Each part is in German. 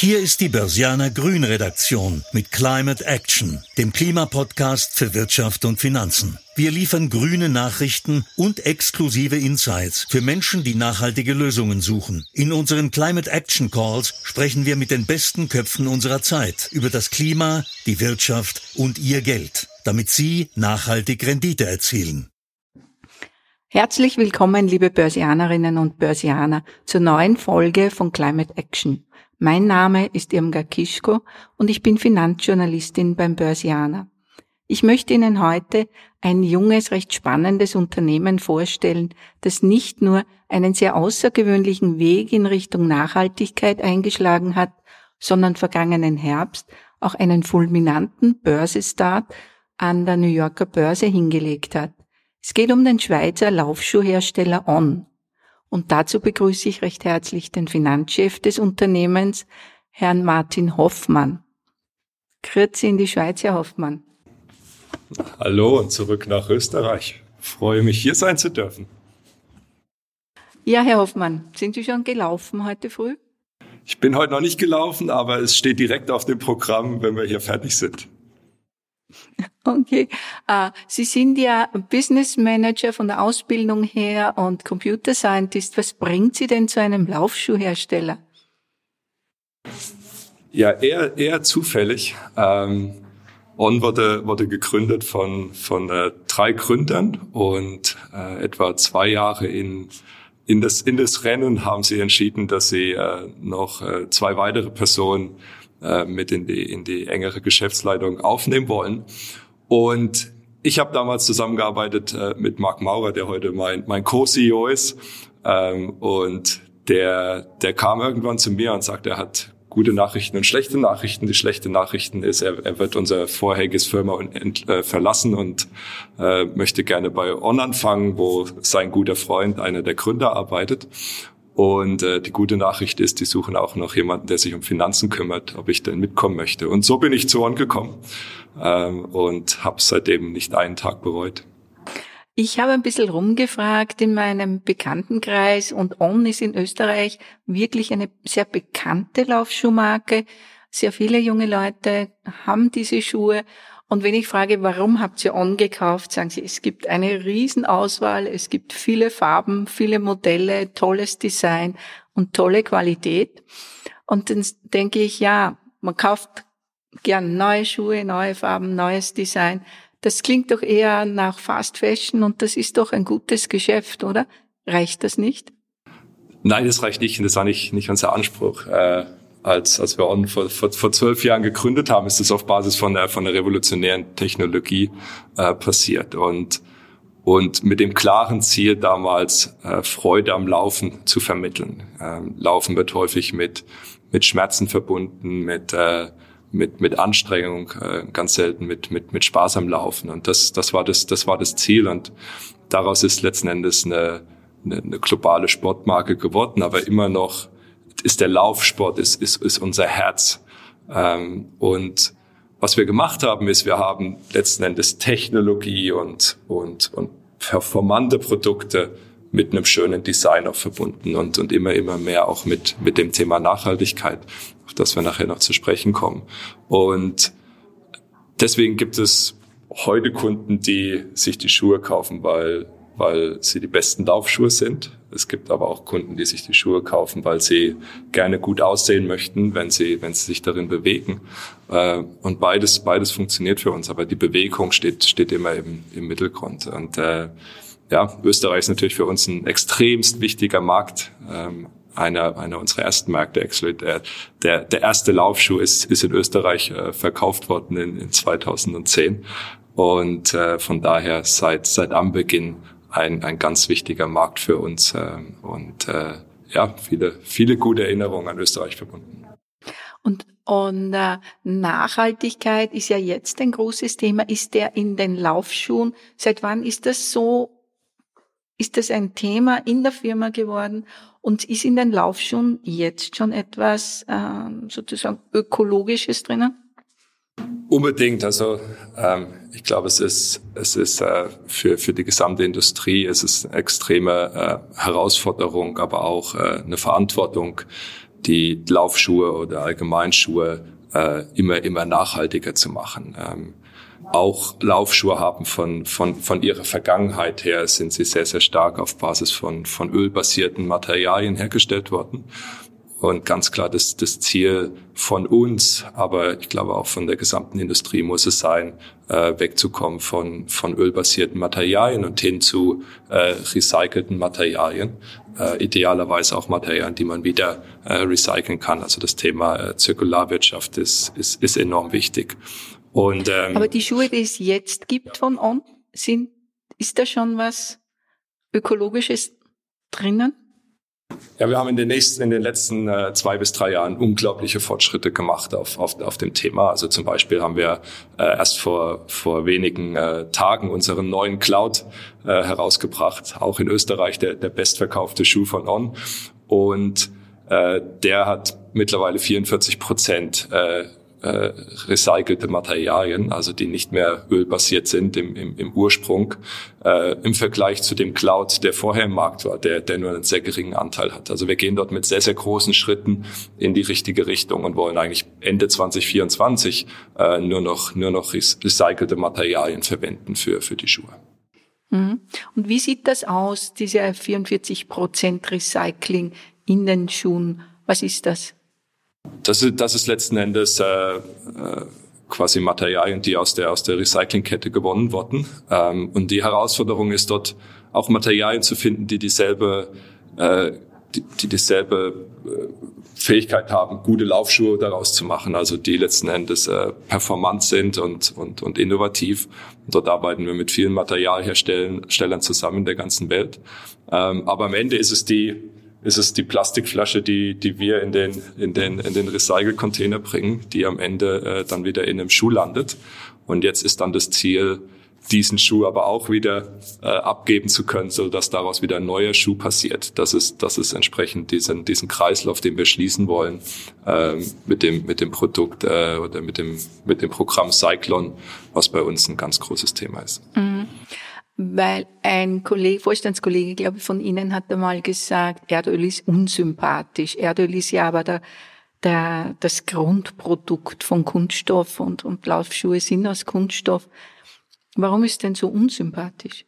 Hier ist die Börsianer Grün Redaktion mit Climate Action, dem Klimapodcast für Wirtschaft und Finanzen. Wir liefern grüne Nachrichten und exklusive Insights für Menschen, die nachhaltige Lösungen suchen. In unseren Climate Action Calls sprechen wir mit den besten Köpfen unserer Zeit über das Klima, die Wirtschaft und ihr Geld, damit sie nachhaltig Rendite erzielen. Herzlich willkommen, liebe Börsianerinnen und Börsianer, zur neuen Folge von Climate Action. Mein Name ist Irmgard Kischko und ich bin Finanzjournalistin beim Börsianer. Ich möchte Ihnen heute ein junges, recht spannendes Unternehmen vorstellen, das nicht nur einen sehr außergewöhnlichen Weg in Richtung Nachhaltigkeit eingeschlagen hat, sondern vergangenen Herbst auch einen fulminanten Börsestart an der New Yorker Börse hingelegt hat. Es geht um den Schweizer Laufschuhhersteller On. Und dazu begrüße ich recht herzlich den Finanzchef des Unternehmens, Herrn Martin Hoffmann. Grüezi in die Schweiz, Herr Hoffmann. Hallo und zurück nach Österreich. freue mich, hier sein zu dürfen. Ja, Herr Hoffmann, sind Sie schon gelaufen heute früh? Ich bin heute noch nicht gelaufen, aber es steht direkt auf dem Programm, wenn wir hier fertig sind. Okay. Uh, Sie sind ja Business Manager von der Ausbildung her und Computer Scientist. Was bringt Sie denn zu einem Laufschuhhersteller? Ja, eher, eher zufällig. Ähm, On wurde, wurde gegründet von, von äh, drei Gründern und äh, etwa zwei Jahre in, in, das, in das Rennen haben sie entschieden, dass sie äh, noch äh, zwei weitere Personen äh, mit in die, in die engere Geschäftsleitung aufnehmen wollen. Und ich habe damals zusammengearbeitet äh, mit Marc Maurer, der heute mein, mein Co-CEO ist. Ähm, und der, der kam irgendwann zu mir und sagte, er hat gute Nachrichten und schlechte Nachrichten. Die schlechte Nachrichten ist, er, er wird unser vorheriges Firma ent, äh, verlassen und äh, möchte gerne bei On anfangen, wo sein guter Freund, einer der Gründer, arbeitet. Und äh, die gute Nachricht ist, die suchen auch noch jemanden, der sich um Finanzen kümmert, ob ich denn mitkommen möchte. Und so bin ich zu On gekommen ähm, und habe seitdem nicht einen Tag bereut. Ich habe ein bisschen rumgefragt in meinem Bekanntenkreis und On ist in Österreich wirklich eine sehr bekannte Laufschuhmarke. Sehr viele junge Leute haben diese Schuhe und wenn ich frage, warum habt ihr On gekauft, sagen sie, es gibt eine Riesenauswahl, es gibt viele Farben, viele Modelle, tolles Design und tolle Qualität. Und dann denke ich, ja, man kauft gern neue Schuhe, neue Farben, neues Design. Das klingt doch eher nach Fast Fashion und das ist doch ein gutes Geschäft, oder? Reicht das nicht? Nein, das reicht nicht und das war nicht, nicht unser Anspruch. Äh, als, als wir On vor, vor, vor zwölf Jahren gegründet haben, ist das auf Basis von der, von der revolutionären Technologie äh, passiert. Und, und mit dem klaren Ziel damals, äh, Freude am Laufen zu vermitteln. Ähm, Laufen wird häufig mit, mit Schmerzen verbunden, mit, äh, mit, mit Anstrengung, äh, ganz selten mit, mit, mit Spaß am Laufen. Und das, das, war das, das war das Ziel. Und daraus ist letzten Endes eine, eine, eine globale Sportmarke geworden, aber immer noch ist der Laufsport, ist, ist, ist unser Herz. Ähm, und was wir gemacht haben, ist, wir haben letzten Endes Technologie und, und, und performante Produkte mit einem schönen Design auch verbunden und, und immer, immer mehr auch mit, mit dem Thema Nachhaltigkeit, auf das wir nachher noch zu sprechen kommen. Und deswegen gibt es heute Kunden, die sich die Schuhe kaufen, weil weil sie die besten Laufschuhe sind. Es gibt aber auch Kunden, die sich die Schuhe kaufen, weil sie gerne gut aussehen möchten, wenn sie, wenn sie sich darin bewegen. Äh, und beides, beides funktioniert für uns, aber die Bewegung steht, steht immer im, im Mittelgrund. Und äh, ja, Österreich ist natürlich für uns ein extremst wichtiger Markt. Ähm, einer, einer unserer ersten Märkte. Der, der, der erste Laufschuh ist, ist in Österreich äh, verkauft worden in, in 2010. Und äh, von daher seit, seit Anbeginn ein, ein ganz wichtiger Markt für uns ähm, und äh, ja, viele, viele gute Erinnerungen an Österreich verbunden. Und, und äh, Nachhaltigkeit ist ja jetzt ein großes Thema. Ist der in den Laufschuhen? Seit wann ist das so? Ist das ein Thema in der Firma geworden? Und ist in den Laufschuhen jetzt schon etwas äh, sozusagen Ökologisches drinnen? Unbedingt. Also ähm, ich glaube, es ist, es ist äh, für, für die gesamte Industrie, es ist eine extreme äh, Herausforderung, aber auch äh, eine Verantwortung, die Laufschuhe oder Allgemeinschuhe äh, immer, immer nachhaltiger zu machen. Ähm, auch Laufschuhe haben von, von, von ihrer Vergangenheit her sind sie sehr, sehr stark auf Basis von, von ölbasierten Materialien hergestellt worden. Und ganz klar, das, das Ziel von uns, aber ich glaube auch von der gesamten Industrie muss es sein, äh, wegzukommen von, von ölbasierten Materialien und hin zu äh, recycelten Materialien. Äh, idealerweise auch Materialien, die man wieder äh, recyceln kann. Also das Thema äh, Zirkularwirtschaft ist, ist, ist enorm wichtig. Und, ähm, aber die Schuhe, die es jetzt gibt von On, sind, ist da schon was Ökologisches drinnen? Ja, wir haben in den nächsten, in den letzten äh, zwei bis drei Jahren unglaubliche Fortschritte gemacht auf, auf, auf dem Thema. Also zum Beispiel haben wir äh, erst vor, vor wenigen äh, Tagen unseren neuen Cloud äh, herausgebracht, auch in Österreich der, der bestverkaufte Schuh von On. Und äh, der hat mittlerweile 44 Prozent äh, äh, recycelte Materialien, also die nicht mehr ölbasiert sind im, im, im Ursprung, äh, im Vergleich zu dem Cloud, der vorher im Markt war, der, der nur einen sehr geringen Anteil hat. Also wir gehen dort mit sehr, sehr großen Schritten in die richtige Richtung und wollen eigentlich Ende 2024 äh, nur noch, nur noch recycelte Materialien verwenden für, für die Schuhe. Mhm. Und wie sieht das aus, diese 44 Prozent Recycling in den Schuhen? Was ist das? Das ist, das ist letzten Endes äh, äh, quasi Materialien, die aus der, aus der Recyclingkette gewonnen wurden. Ähm, und die Herausforderung ist dort auch Materialien zu finden, die dieselbe, äh, die, die dieselbe äh, Fähigkeit haben, gute Laufschuhe daraus zu machen, also die letzten Endes äh, performant sind und, und, und innovativ. Und dort arbeiten wir mit vielen Materialherstellern zusammen in der ganzen Welt. Ähm, aber am Ende ist es die ist es die Plastikflasche, die, die wir in den, in den, in den Recycle-Container bringen, die am Ende äh, dann wieder in einem Schuh landet. Und jetzt ist dann das Ziel, diesen Schuh aber auch wieder äh, abgeben zu können, so dass daraus wieder ein neuer Schuh passiert. Das ist, das ist entsprechend diesen, diesen Kreislauf, den wir schließen wollen äh, mit dem mit dem Produkt äh, oder mit dem mit dem Programm Cyclone, was bei uns ein ganz großes Thema ist. Mhm weil ein Kollege, Vorstandskollege, glaube ich, von Ihnen hat einmal gesagt, Erdöl ist unsympathisch. Erdöl ist ja aber der, der, das Grundprodukt von Kunststoff und, und Laufschuhe sind aus Kunststoff. Warum ist denn so unsympathisch?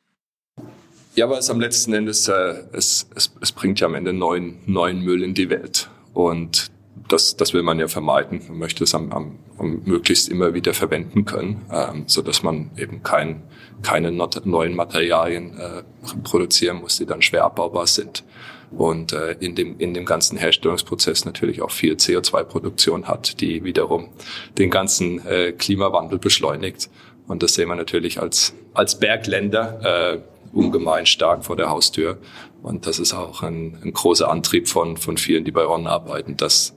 Ja, weil es am letzten Endes, äh, es, es, es bringt ja am Ende neuen, neuen Müll in die Welt. Und das, das will man ja vermeiden. Man möchte es am, am, am möglichst immer wieder verwenden können, ähm, so dass man eben kein, keine neuen Materialien äh, produzieren muss, die dann schwer abbaubar sind. Und äh, in, dem, in dem ganzen Herstellungsprozess natürlich auch viel CO2-Produktion hat, die wiederum den ganzen äh, Klimawandel beschleunigt. Und das sehen wir natürlich als, als Bergländer äh, ungemein stark vor der Haustür. Und das ist auch ein, ein großer Antrieb von, von vielen, die bei On arbeiten, dass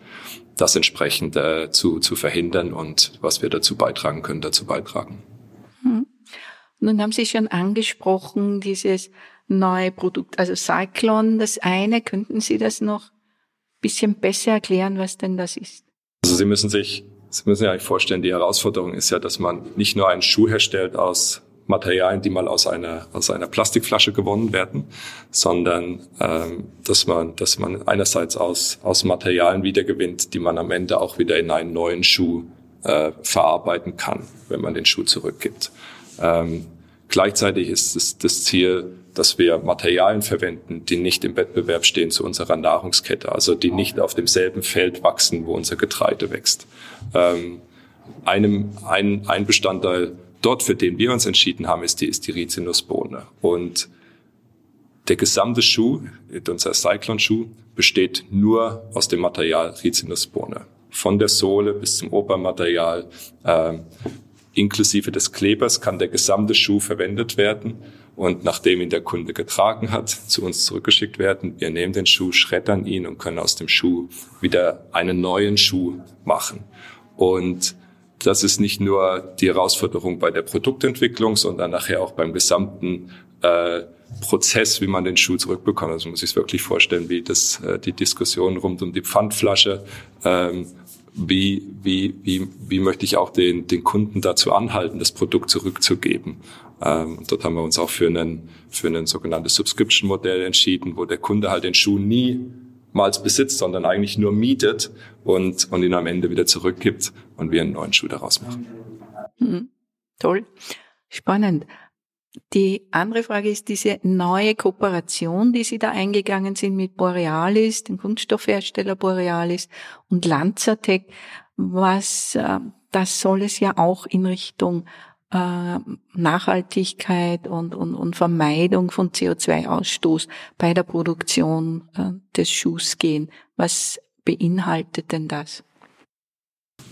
das entsprechend äh, zu, zu verhindern und was wir dazu beitragen können, dazu beitragen. Hm. Nun haben Sie schon angesprochen, dieses neue Produkt, also Cyclone, das eine. Könnten Sie das noch ein bisschen besser erklären, was denn das ist? Also Sie müssen sich, Sie müssen sich eigentlich vorstellen, die Herausforderung ist ja, dass man nicht nur einen Schuh herstellt aus Materialien, die mal aus einer, aus einer Plastikflasche gewonnen werden, sondern ähm, dass, man, dass man einerseits aus, aus Materialien wiedergewinnt, die man am Ende auch wieder in einen neuen Schuh äh, verarbeiten kann, wenn man den Schuh zurückgibt. Ähm, gleichzeitig ist es das Ziel, dass wir Materialien verwenden, die nicht im Wettbewerb stehen zu unserer Nahrungskette, also die nicht auf demselben Feld wachsen, wo unser Getreide wächst. Ähm, einem, ein, ein Bestandteil dort, für den wir uns entschieden haben, ist die, ist die Rizinusbohne. Und der gesamte Schuh, unser Cyclone-Schuh, besteht nur aus dem Material Rizinusbohne. Von der Sohle bis zum Obermaterial, äh, inklusive des Klebers, kann der gesamte Schuh verwendet werden und nachdem ihn der Kunde getragen hat, zu uns zurückgeschickt werden. Wir nehmen den Schuh, schreddern ihn und können aus dem Schuh wieder einen neuen Schuh machen. Und das ist nicht nur die Herausforderung bei der Produktentwicklung, sondern nachher auch beim gesamten äh, Prozess, wie man den Schuh zurückbekommt. Also muss ich es wirklich vorstellen, wie das äh, die Diskussion rund um die Pfandflasche. Ähm, wie, wie, wie, wie möchte ich auch den, den Kunden dazu anhalten, das Produkt zurückzugeben. Ähm, dort haben wir uns auch für, einen, für ein sogenanntes Subscription-Modell entschieden, wo der Kunde halt den Schuh niemals besitzt, sondern eigentlich nur mietet und, und ihn am Ende wieder zurückgibt und wir einen neuen Schuh daraus machen. Mhm. Toll, spannend. Die andere Frage ist diese neue Kooperation, die Sie da eingegangen sind mit Borealis, dem Kunststoffhersteller Borealis und Lanzatec. Was, äh, das soll es ja auch in Richtung äh, Nachhaltigkeit und, und, und Vermeidung von CO2-Ausstoß bei der Produktion äh, des Schuhs gehen. Was beinhaltet denn das?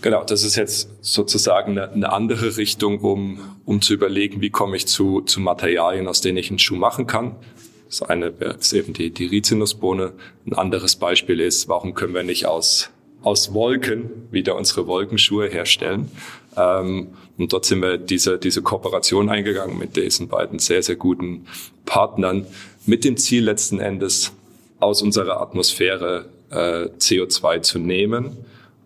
Genau, das ist jetzt sozusagen eine, eine, andere Richtung, um, um zu überlegen, wie komme ich zu, zu Materialien, aus denen ich einen Schuh machen kann. Das eine ist eben die, die Rizinusbohne. Ein anderes Beispiel ist, warum können wir nicht aus, aus Wolken wieder unsere Wolkenschuhe herstellen? Ähm, und dort sind wir diese, diese Kooperation eingegangen mit diesen beiden sehr, sehr guten Partnern mit dem Ziel letzten Endes aus unserer Atmosphäre äh, CO2 zu nehmen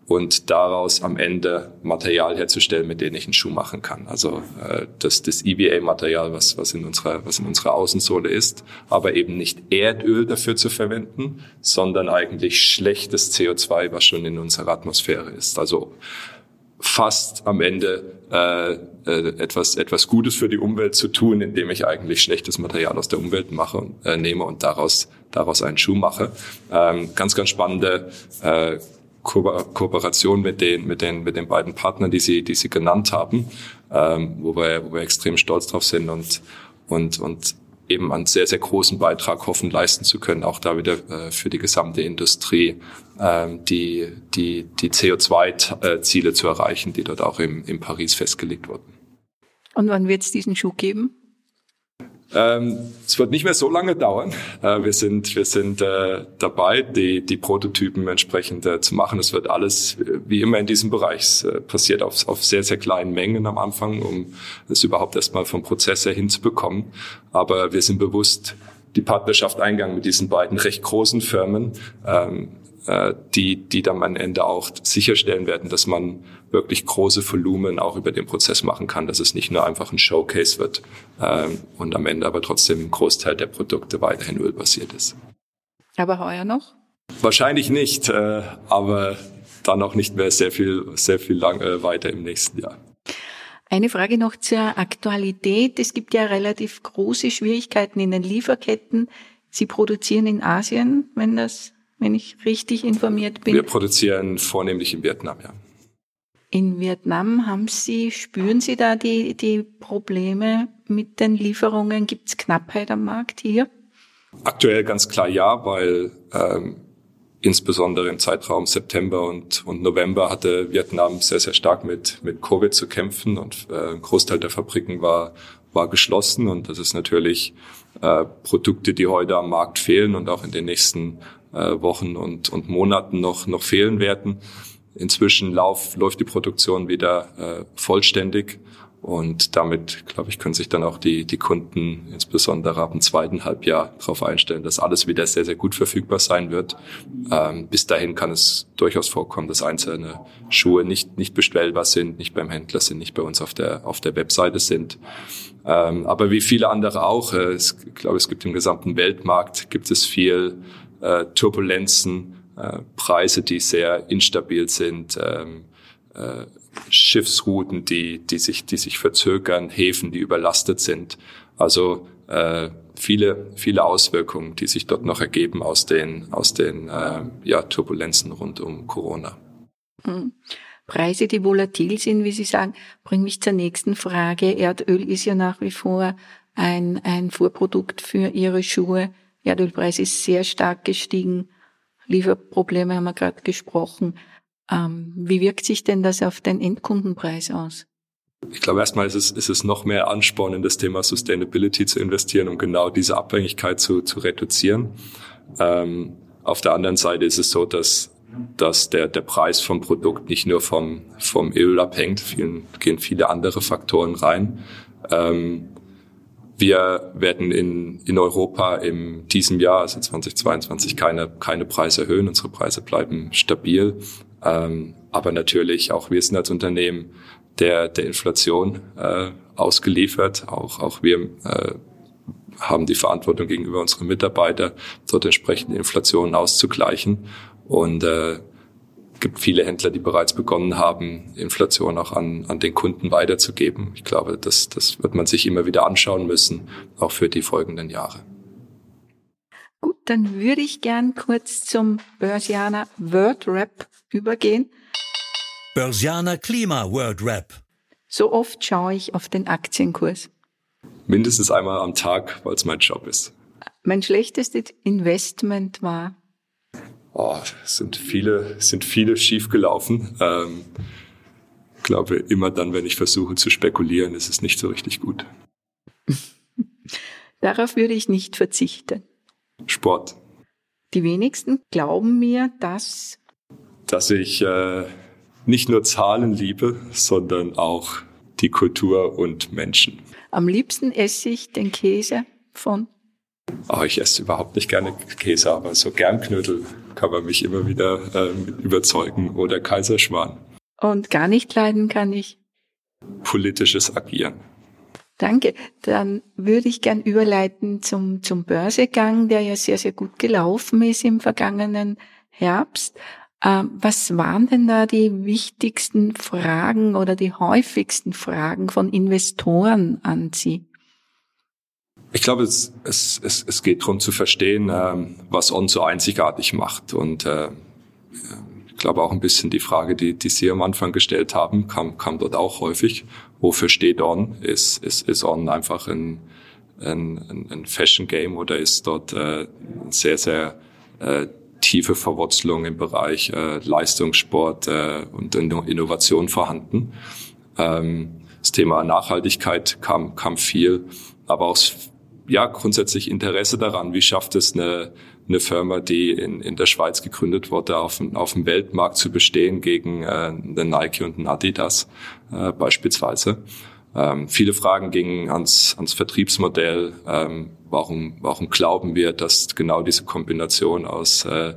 und daraus am Ende Material herzustellen, mit dem ich einen Schuh machen kann. Also äh, das, das EVA-Material, was, was, in unserer, was in unserer Außensohle ist, aber eben nicht Erdöl dafür zu verwenden, sondern eigentlich schlechtes CO2, was schon in unserer Atmosphäre ist. Also fast am Ende äh, äh, etwas etwas Gutes für die Umwelt zu tun, indem ich eigentlich schlechtes Material aus der Umwelt mache äh, nehme und daraus daraus einen Schuh mache. Ähm, ganz ganz spannende äh, Ko Kooperation mit den, mit den, mit den beiden Partnern, die Sie, die Sie genannt haben, ähm, wo wir, wo wir extrem stolz drauf sind und, und, und eben einen sehr, sehr großen Beitrag hoffen, leisten zu können, auch da wieder äh, für die gesamte Industrie, ähm, die, die, die CO2-Ziele zu erreichen, die dort auch im, in Paris festgelegt wurden. Und wann wird es diesen Schuh geben? Ähm, es wird nicht mehr so lange dauern. Äh, wir sind, wir sind äh, dabei, die, die Prototypen entsprechend äh, zu machen. Es wird alles, wie immer in diesem Bereich, passiert auf, auf sehr, sehr kleinen Mengen am Anfang, um es überhaupt erstmal vom Prozess her hinzubekommen. Aber wir sind bewusst die Partnerschaft eingegangen mit diesen beiden recht großen Firmen. Ähm, äh, die, die dann am Ende auch sicherstellen werden, dass man wirklich große Volumen auch über den Prozess machen kann, dass es nicht nur einfach ein Showcase wird ähm, und am Ende aber trotzdem ein Großteil der Produkte weiterhin ölbasiert ist. Aber heuer noch? Wahrscheinlich nicht, äh, aber dann auch nicht mehr sehr viel, sehr viel lang äh, weiter im nächsten Jahr. Eine Frage noch zur Aktualität. Es gibt ja relativ große Schwierigkeiten in den Lieferketten. Sie produzieren in Asien, wenn das wenn ich richtig informiert bin. Wir produzieren vornehmlich in Vietnam, ja. In Vietnam haben Sie, spüren Sie da die, die Probleme mit den Lieferungen? Gibt es Knappheit am Markt hier? Aktuell ganz klar ja, weil ähm, insbesondere im Zeitraum September und, und November hatte Vietnam sehr, sehr stark mit, mit Covid zu kämpfen und äh, ein Großteil der Fabriken war, war geschlossen und das ist natürlich äh, Produkte, die heute am Markt fehlen und auch in den nächsten äh, Wochen und, und Monaten noch, noch fehlen werden. Inzwischen lauf, läuft die Produktion wieder äh, vollständig und damit, glaube ich, können sich dann auch die, die Kunden insbesondere ab dem zweiten Halbjahr darauf einstellen, dass alles wieder sehr, sehr gut verfügbar sein wird. Ähm, bis dahin kann es durchaus vorkommen, dass einzelne Schuhe nicht, nicht bestellbar sind, nicht beim Händler sind, nicht bei uns auf der, auf der Webseite sind. Ähm, aber wie viele andere auch, äh, es, ich glaube, es gibt im gesamten Weltmarkt, gibt es viel äh, Turbulenzen, äh, Preise, die sehr instabil sind, ähm, äh, Schiffsrouten, die, die, sich, die sich verzögern, Häfen, die überlastet sind. Also äh, viele, viele Auswirkungen, die sich dort noch ergeben aus den, aus den äh, ja, Turbulenzen rund um Corona. Mhm. Preise, die volatil sind, wie Sie sagen, bringt mich zur nächsten Frage. Erdöl ist ja nach wie vor ein, ein Vorprodukt für Ihre Schuhe. Erdölpreis ist sehr stark gestiegen. Lieferprobleme haben wir gerade gesprochen. Ähm, wie wirkt sich denn das auf den Endkundenpreis aus? Ich glaube, erstmal ist es, ist es noch mehr Ansporn, in das Thema Sustainability zu investieren, um genau diese Abhängigkeit zu, zu reduzieren. Ähm, auf der anderen Seite ist es so, dass, dass der, der Preis vom Produkt nicht nur vom, vom Öl abhängt, vielen, gehen viele andere Faktoren rein. Ähm, wir werden in, in Europa in diesem Jahr, also 2022, keine, keine Preise erhöhen. Unsere Preise bleiben stabil. Ähm, aber natürlich auch wir sind als Unternehmen der, der Inflation äh, ausgeliefert. Auch, auch wir äh, haben die Verantwortung gegenüber unseren Mitarbeitern, dort entsprechend Inflation auszugleichen. Und äh, gibt viele Händler, die bereits begonnen haben, Inflation auch an, an den Kunden weiterzugeben. Ich glaube, das, das wird man sich immer wieder anschauen müssen, auch für die folgenden Jahre. Gut, dann würde ich gern kurz zum Börsianer Word Rap übergehen. Börsianer Klima Word Rap. So oft schaue ich auf den Aktienkurs. Mindestens einmal am Tag, weil es mein Job ist. Mein schlechtestes Investment war oh, sind viele, sind viele schiefgelaufen. Ähm, glaube, immer dann, wenn ich versuche zu spekulieren, ist es nicht so richtig gut. Darauf würde ich nicht verzichten. Sport. Die wenigsten glauben mir, dass dass ich äh, nicht nur Zahlen liebe, sondern auch die Kultur und Menschen. Am liebsten esse ich den Käse von Oh, ich esse überhaupt nicht gerne Käse, aber so Gernknödel kann man mich immer wieder äh, überzeugen oder Kaiserschmarrn. Und gar nicht leiden kann ich. Politisches Agieren. Danke. Dann würde ich gern überleiten zum, zum Börsegang, der ja sehr, sehr gut gelaufen ist im vergangenen Herbst. Ähm, was waren denn da die wichtigsten Fragen oder die häufigsten Fragen von Investoren an Sie? Ich glaube, es, es, es, es geht darum zu verstehen, ähm, was On so einzigartig macht. Und äh, ich glaube auch ein bisschen die Frage, die, die Sie am Anfang gestellt haben, kam, kam dort auch häufig. Wofür steht On? Ist, ist, ist On einfach ein, ein, ein Fashion Game oder ist dort äh, sehr, sehr äh, tiefe Verwurzelung im Bereich äh, Leistungssport äh, und Innovation vorhanden? Ähm, das Thema Nachhaltigkeit kam, kam viel, aber auch ja grundsätzlich Interesse daran, wie schafft es eine, eine Firma, die in, in der Schweiz gegründet wurde, auf, auf dem Weltmarkt zu bestehen gegen äh, den Nike und den Adidas äh, beispielsweise. Ähm, viele Fragen gingen ans, ans Vertriebsmodell. Ähm, warum, warum glauben wir, dass genau diese Kombination aus äh,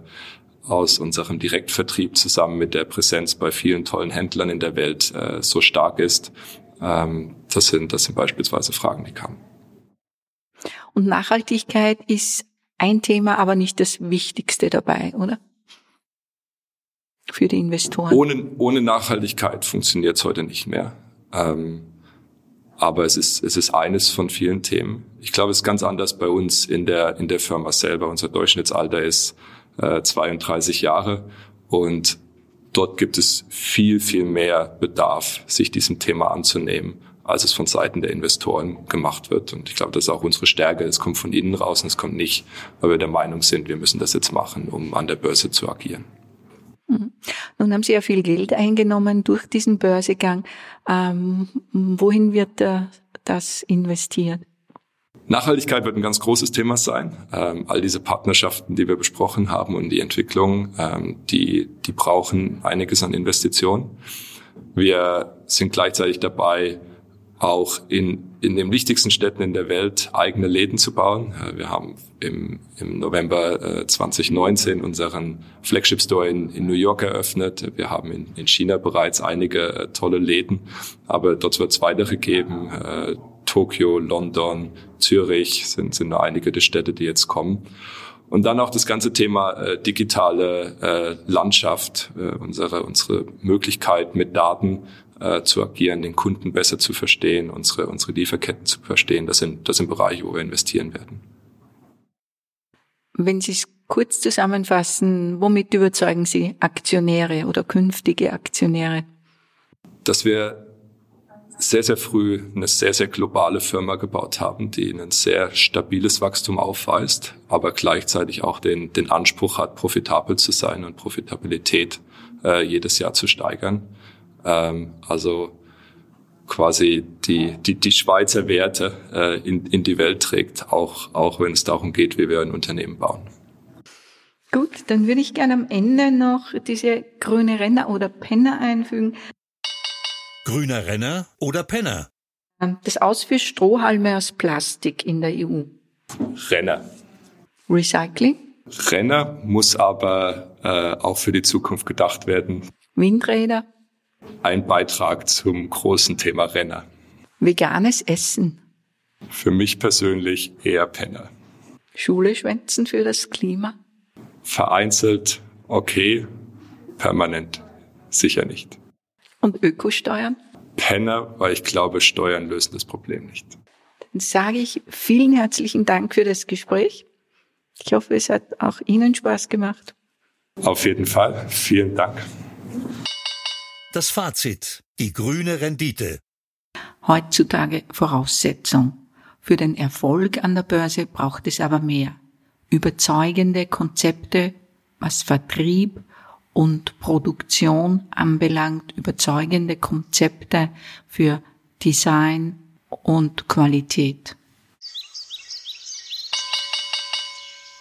aus unserem Direktvertrieb zusammen mit der Präsenz bei vielen tollen Händlern in der Welt äh, so stark ist. Ähm, das sind das sind beispielsweise Fragen, die kamen. Und Nachhaltigkeit ist ein Thema, aber nicht das Wichtigste dabei, oder? Für die Investoren. Ohne, ohne Nachhaltigkeit funktioniert es heute nicht mehr. Ähm, aber es ist, es ist eines von vielen Themen. Ich glaube, es ist ganz anders bei uns in der, in der Firma selber. Unser Durchschnittsalter ist äh, 32 Jahre und dort gibt es viel, viel mehr Bedarf, sich diesem Thema anzunehmen als es von Seiten der Investoren gemacht wird. Und ich glaube, das ist auch unsere Stärke. Es kommt von innen raus und es kommt nicht, weil wir der Meinung sind, wir müssen das jetzt machen, um an der Börse zu agieren. Mhm. Nun haben Sie ja viel Geld eingenommen durch diesen Börsegang. Ähm, wohin wird äh, das investiert? Nachhaltigkeit wird ein ganz großes Thema sein. Ähm, all diese Partnerschaften, die wir besprochen haben und die Entwicklung, ähm, die, die brauchen einiges an Investitionen. Wir sind gleichzeitig dabei, auch in, in den wichtigsten Städten in der Welt eigene Läden zu bauen. Äh, wir haben im, im November 2019 äh, unseren Flagship Store in, in New York eröffnet. Wir haben in, in China bereits einige äh, tolle Läden, aber dort wird es weitere geben. Tokio, London, Zürich sind, sind nur einige der Städte, die jetzt kommen. Und dann auch das ganze Thema äh, digitale äh, Landschaft, äh, unsere, unsere Möglichkeit mit Daten äh, zu agieren, den Kunden besser zu verstehen, unsere, unsere Lieferketten zu verstehen. Das sind, das sind Bereiche, wo wir investieren werden. Wenn Sie es kurz zusammenfassen, womit überzeugen Sie Aktionäre oder künftige Aktionäre? Dass wir sehr, sehr früh eine sehr, sehr globale Firma gebaut haben, die ein sehr stabiles Wachstum aufweist, aber gleichzeitig auch den, den Anspruch hat, profitabel zu sein und Profitabilität äh, jedes Jahr zu steigern. Ähm, also quasi die, die, die Schweizer Werte äh, in, in die Welt trägt, auch, auch wenn es darum geht, wie wir ein Unternehmen bauen. Gut, dann würde ich gerne am Ende noch diese grüne Renner oder Penner einfügen. Grüner Renner oder Penner? Das Aus Strohhalme aus Plastik in der EU. Renner. Recycling? Renner muss aber äh, auch für die Zukunft gedacht werden. Windräder? Ein Beitrag zum großen Thema Renner. Veganes Essen? Für mich persönlich eher Penner. Schule schwänzen für das Klima? Vereinzelt okay, permanent sicher nicht. Und Ökosteuern? Penner, weil ich glaube, Steuern lösen das Problem nicht. Dann sage ich vielen herzlichen Dank für das Gespräch. Ich hoffe, es hat auch Ihnen Spaß gemacht. Auf jeden Fall. Vielen Dank. Das Fazit. Die grüne Rendite. Heutzutage Voraussetzung. Für den Erfolg an der Börse braucht es aber mehr. Überzeugende Konzepte, was Vertrieb und Produktion anbelangt, überzeugende Konzepte für Design und Qualität.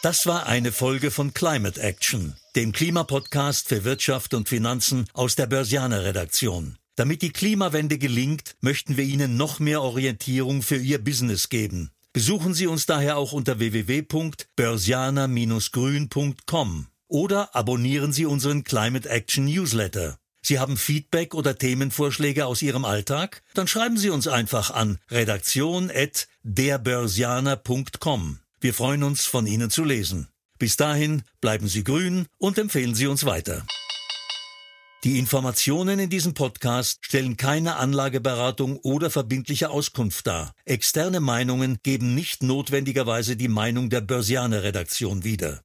Das war eine Folge von Climate Action, dem Klimapodcast für Wirtschaft und Finanzen aus der Börsianer Redaktion. Damit die Klimawende gelingt, möchten wir Ihnen noch mehr Orientierung für Ihr Business geben. Besuchen Sie uns daher auch unter www.börsianer-grün.com oder abonnieren Sie unseren Climate Action Newsletter. Sie haben Feedback oder Themenvorschläge aus Ihrem Alltag? Dann schreiben Sie uns einfach an redaktion@derbörsianer.com. Wir freuen uns, von Ihnen zu lesen. Bis dahin bleiben Sie grün und empfehlen Sie uns weiter. Die Informationen in diesem Podcast stellen keine Anlageberatung oder verbindliche Auskunft dar. Externe Meinungen geben nicht notwendigerweise die Meinung der Börsianer Redaktion wieder.